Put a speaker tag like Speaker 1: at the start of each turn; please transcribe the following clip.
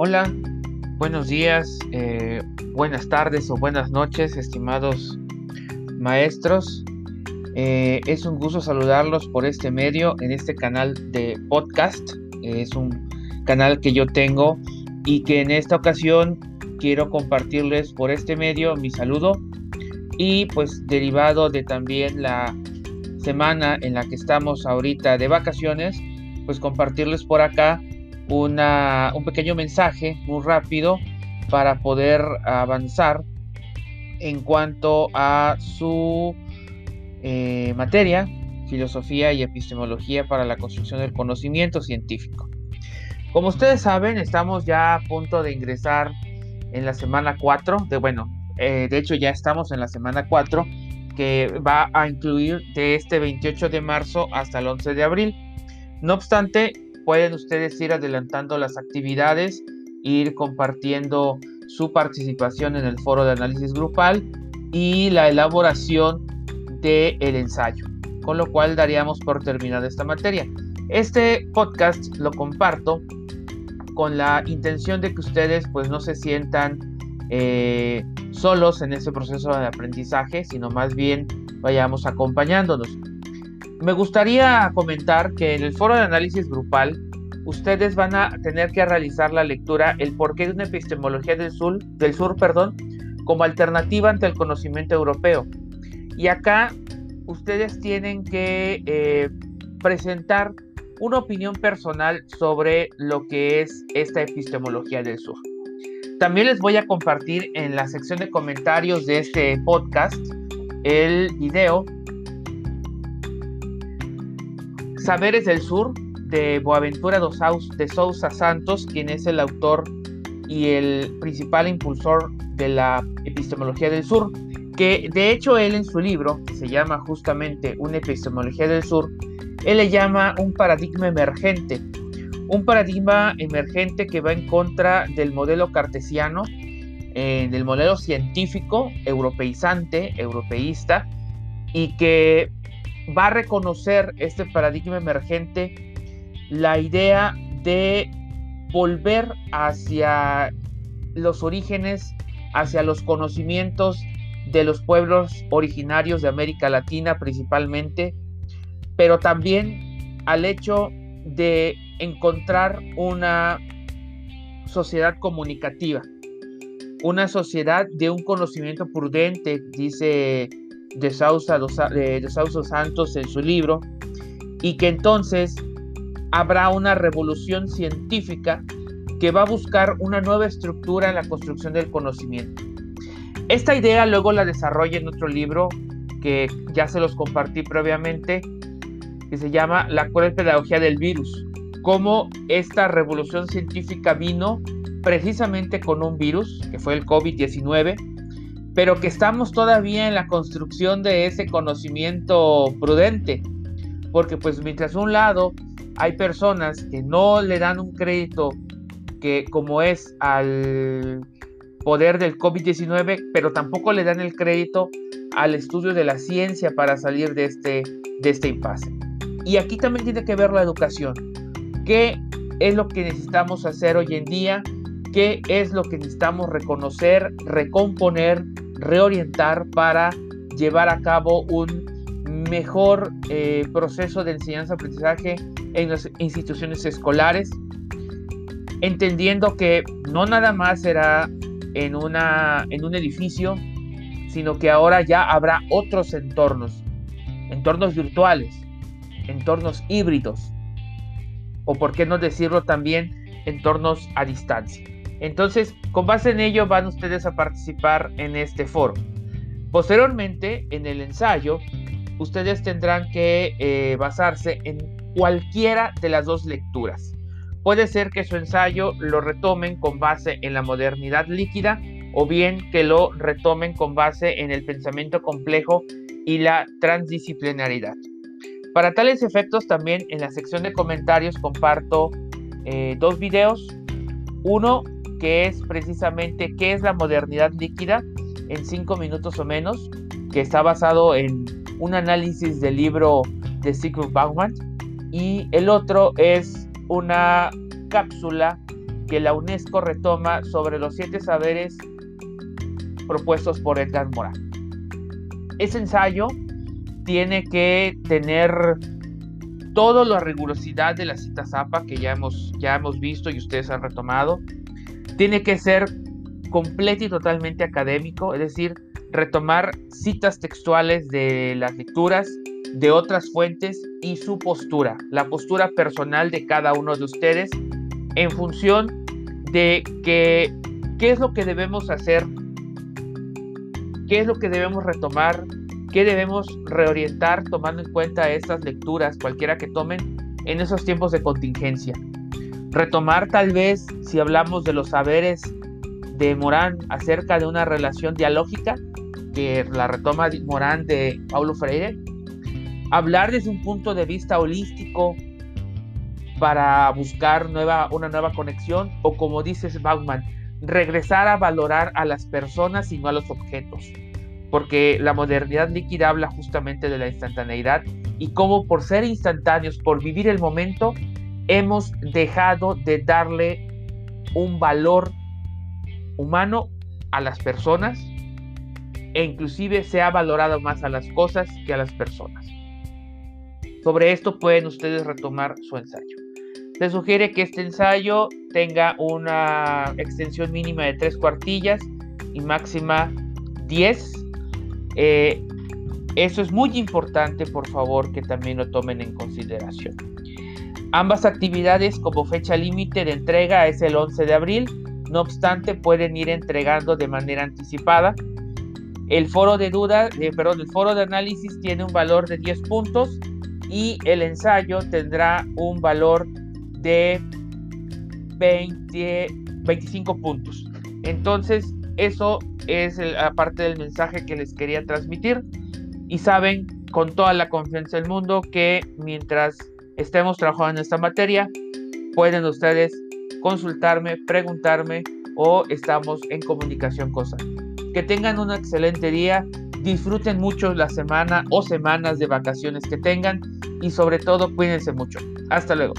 Speaker 1: Hola, buenos días, eh, buenas tardes o buenas noches, estimados maestros. Eh, es un gusto saludarlos por este medio en este canal de podcast. Es un canal que yo tengo y que en esta ocasión quiero compartirles por este medio mi saludo y pues derivado de también la semana en la que estamos ahorita de vacaciones, pues compartirles por acá una, un pequeño mensaje muy rápido para poder avanzar en cuanto a su eh, materia, filosofía y epistemología para la construcción del conocimiento científico. Como ustedes saben, estamos ya a punto de ingresar en la semana 4, de bueno, eh, de hecho ya estamos en la semana 4, que va a incluir de este 28 de marzo hasta el 11 de abril. No obstante, pueden ustedes ir adelantando las actividades, ir compartiendo su participación en el foro de análisis grupal y la elaboración del el ensayo, con lo cual daríamos por terminada esta materia. Este podcast lo comparto con la intención de que ustedes pues no se sientan eh, solos en ese proceso de aprendizaje, sino más bien vayamos acompañándonos. Me gustaría comentar que en el foro de análisis grupal ustedes van a tener que realizar la lectura El porqué de una epistemología del sur, del sur perdón, como alternativa ante el conocimiento europeo. Y acá ustedes tienen que eh, presentar una opinión personal sobre lo que es esta epistemología del sur. También les voy a compartir en la sección de comentarios de este podcast el video Saberes del Sur de Boaventura de Sousa Santos, quien es el autor y el principal impulsor de la epistemología del sur, que de hecho él en su libro, que se llama justamente Una epistemología del sur, él le llama un paradigma emergente, un paradigma emergente que va en contra del modelo cartesiano, eh, del modelo científico, europeizante, europeísta, y que va a reconocer este paradigma emergente la idea de volver hacia los orígenes, hacia los conocimientos de los pueblos originarios de América Latina principalmente, pero también al hecho de encontrar una sociedad comunicativa, una sociedad de un conocimiento prudente, dice de Sousa, Santos en su libro, y que entonces habrá una revolución científica que va a buscar una nueva estructura en la construcción del conocimiento. Esta idea luego la desarrolla en otro libro que ya se los compartí previamente, que se llama La cruel pedagogía del virus, cómo esta revolución científica vino precisamente con un virus, que fue el COVID-19, pero que estamos todavía en la construcción de ese conocimiento prudente, porque pues mientras un lado hay personas que no le dan un crédito que como es al poder del COVID-19, pero tampoco le dan el crédito al estudio de la ciencia para salir de este, de este impasse. Y aquí también tiene que ver la educación. ¿Qué es lo que necesitamos hacer hoy en día? ¿Qué es lo que necesitamos reconocer, recomponer, reorientar para llevar a cabo un mejor eh, proceso de enseñanza-aprendizaje en las instituciones escolares, entendiendo que no nada más será en, una, en un edificio, sino que ahora ya habrá otros entornos, entornos virtuales, entornos híbridos, o por qué no decirlo también, entornos a distancia. Entonces, con base en ello van ustedes a participar en este foro. Posteriormente, en el ensayo, ustedes tendrán que eh, basarse en cualquiera de las dos lecturas. Puede ser que su ensayo lo retomen con base en la modernidad líquida o bien que lo retomen con base en el pensamiento complejo y la transdisciplinaridad. Para tales efectos también en la sección de comentarios comparto eh, dos videos. Uno que es precisamente qué es la modernidad líquida en cinco minutos o menos, que está basado en un análisis del libro de Sigmund Bauman y el otro es una cápsula que la UNESCO retoma sobre los siete saberes propuestos por Edgar Morin. Ese ensayo tiene que tener toda la rigurosidad de la cita Zapa que ya hemos, ya hemos visto y ustedes han retomado. Tiene que ser completo y totalmente académico, es decir, retomar citas textuales de las lecturas, de otras fuentes y su postura, la postura personal de cada uno de ustedes en función de que, qué es lo que debemos hacer, qué es lo que debemos retomar, qué debemos reorientar tomando en cuenta estas lecturas, cualquiera que tomen, en esos tiempos de contingencia. Retomar tal vez, si hablamos de los saberes de Morán acerca de una relación dialógica, que la retoma Morán de Paulo Freire, hablar desde un punto de vista holístico para buscar nueva, una nueva conexión o como dices Bauman, regresar a valorar a las personas y no a los objetos. Porque la modernidad líquida habla justamente de la instantaneidad y cómo por ser instantáneos, por vivir el momento, hemos dejado de darle un valor humano a las personas e inclusive se ha valorado más a las cosas que a las personas. Sobre esto pueden ustedes retomar su ensayo. Se sugiere que este ensayo tenga una extensión mínima de tres cuartillas y máxima 10. Eh, eso es muy importante, por favor, que también lo tomen en consideración. Ambas actividades como fecha límite de entrega es el 11 de abril, no obstante pueden ir entregando de manera anticipada. El foro de duda, eh, perdón, el foro de análisis tiene un valor de 10 puntos y el ensayo tendrá un valor de 20, 25 puntos. Entonces, eso es la parte del mensaje que les quería transmitir. Y saben con toda la confianza del mundo que mientras estemos trabajando en esta materia, pueden ustedes consultarme, preguntarme o estamos en comunicación con Que tengan un excelente día, disfruten mucho la semana o semanas de vacaciones que tengan y sobre todo cuídense mucho. Hasta luego.